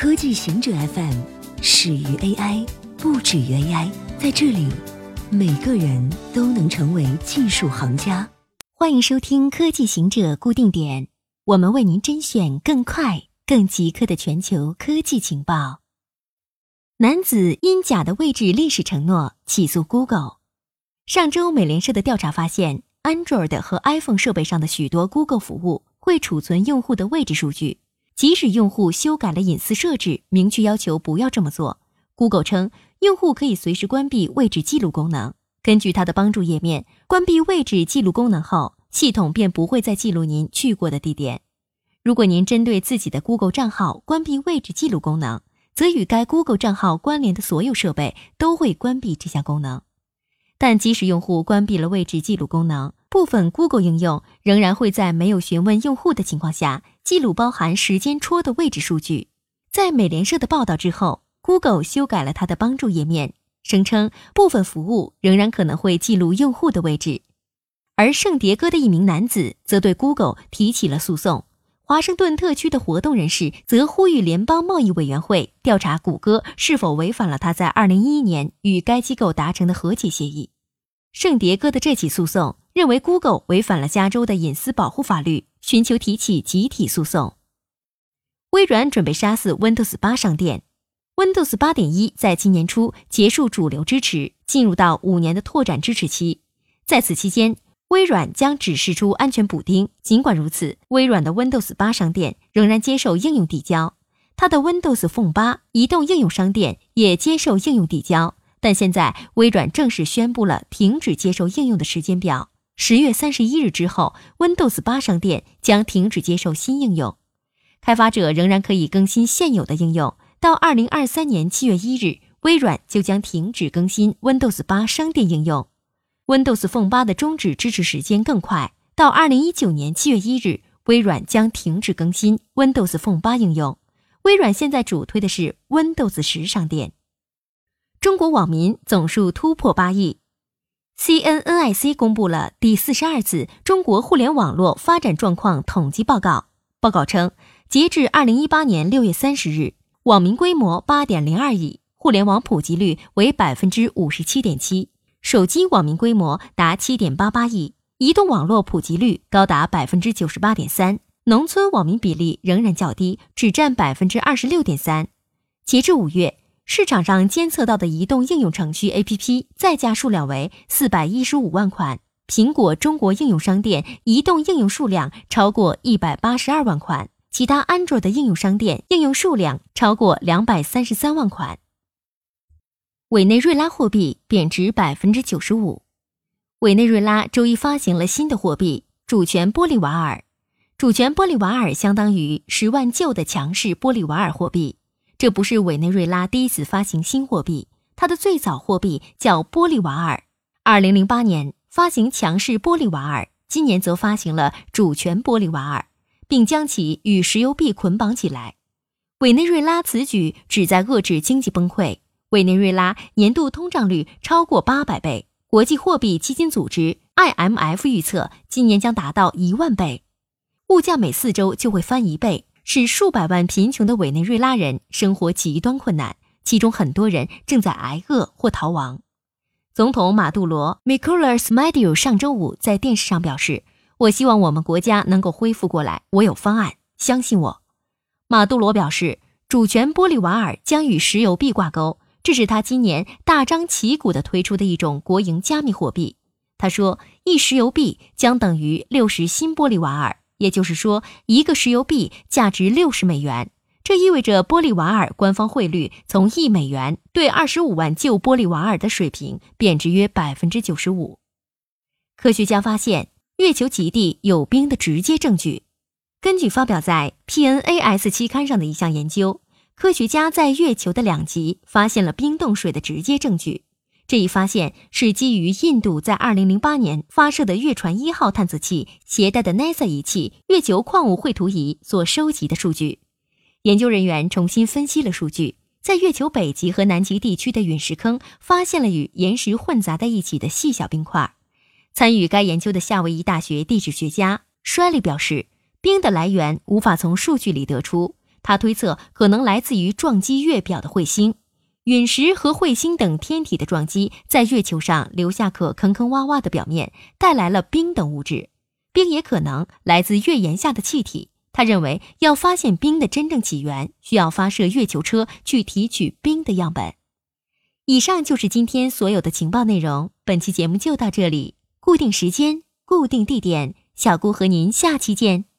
科技行者 FM 始于 AI，不止于 AI。在这里，每个人都能成为技术行家。欢迎收听科技行者固定点，我们为您甄选更快、更即刻的全球科技情报。男子因假的位置历史承诺起诉 Google。上周，美联社的调查发现，Android 和 iPhone 设备上的许多 Google 服务会储存用户的位置数据。即使用户修改了隐私设置，明确要求不要这么做，Google 称用户可以随时关闭位置记录功能。根据它的帮助页面，关闭位置记录功能后，系统便不会再记录您去过的地点。如果您针对自己的 Google 账号关闭位置记录功能，则与该 Google 账号关联的所有设备都会关闭这项功能。但即使用户关闭了位置记录功能，部分 Google 应用仍然会在没有询问用户的情况下记录包含时间戳的位置数据。在美联社的报道之后，Google 修改了它的帮助页面，声称部分服务仍然可能会记录用户的位置。而圣迭戈的一名男子则对 Google 提起了诉讼。华盛顿特区的活动人士则呼吁联邦贸易委员会调查谷歌是否违反了他在2011年与该机构达成的和解协议。圣迭戈的这起诉讼认为 Google 违反了加州的隐私保护法律，寻求提起集体诉讼。微软准备杀死 Windows 8商店。Windows 8.1在今年初结束主流支持，进入到五年的拓展支持期。在此期间，微软将只释出安全补丁。尽管如此，微软的 Windows 8商店仍然接受应用递交，它的 Windows Phone 8移动应用商店也接受应用递交。但现在，微软正式宣布了停止接受应用的时间表。十月三十一日之后，Windows 8商店将停止接受新应用。开发者仍然可以更新现有的应用。到二零二三年七月一日，微软就将停止更新 Windows 8商店应用。Windows Phone 8的终止支持时间更快，到二零一九年七月一日，微软将停止更新 Windows Phone 8应用。微软现在主推的是 Windows 十商店。中国网民总数突破八亿。CNNIC 公布了第四十二次中国互联网络发展状况统计报告。报告称，截至二零一八年六月三十日，网民规模八点零二亿，互联网普及率为百分之五十七点七。手机网民规模达七点八八亿，移动网络普及率高达百分之九十八点三，农村网民比例仍然较低，只占百分之二十六点三。截至五月，市场上监测到的移动应用程序 APP 在架数量为四百一十五万款，苹果中国应用商店移动应用数量超过一百八十二万款，其他安卓的应用商店应用数量超过两百三十三万款。委内瑞拉货币贬值百分之九十五。委内瑞拉周一发行了新的货币——主权玻利瓦尔。主权玻利瓦尔相当于十万旧的强势玻利瓦尔货币。这不是委内瑞拉第一次发行新货币，它的最早货币叫玻利瓦尔。二零零八年发行强势玻利瓦尔，今年则发行了主权玻利瓦尔，并将其与石油币捆绑起来。委内瑞拉此举旨在遏制经济崩溃。委内瑞拉年度通胀率超过八百倍，国际货币基金组织 （IMF） 预测今年将达到一万倍，物价每四周就会翻一倍，使数百万贫穷的委内瑞拉人生活极端困难，其中很多人正在挨饿或逃亡。总统马杜罗 m i c o l a s Medio） 上周五在电视上表示：“我希望我们国家能够恢复过来，我有方案，相信我。”马杜罗表示，主权玻利瓦尔将与石油币挂钩。这是他今年大张旗鼓地推出的一种国营加密货币。他说，一石油币将等于六十新玻利瓦尔，也就是说，一个石油币价值六十美元。这意味着玻利瓦尔官方汇率从一美元兑二十五万旧玻利瓦尔的水平贬值约百分之九十五。科学家发现月球极地有冰的直接证据。根据发表在 PNAS 期刊上的一项研究。科学家在月球的两极发现了冰冻水的直接证据。这一发现是基于印度在2008年发射的月船一号探测器携带的 NASA 仪器月球矿物绘图仪所收集的数据。研究人员重新分析了数据，在月球北极和南极地区的陨石坑发现了与岩石混杂在一起的细小冰块。参与该研究的夏威夷大学地质学家摔利表示，冰的来源无法从数据里得出。他推测可能来自于撞击月表的彗星、陨石和彗星等天体的撞击，在月球上留下可坑坑洼洼的表面，带来了冰等物质。冰也可能来自月岩下的气体。他认为，要发现冰的真正起源，需要发射月球车去提取冰的样本。以上就是今天所有的情报内容。本期节目就到这里，固定时间，固定地点，小姑和您下期见。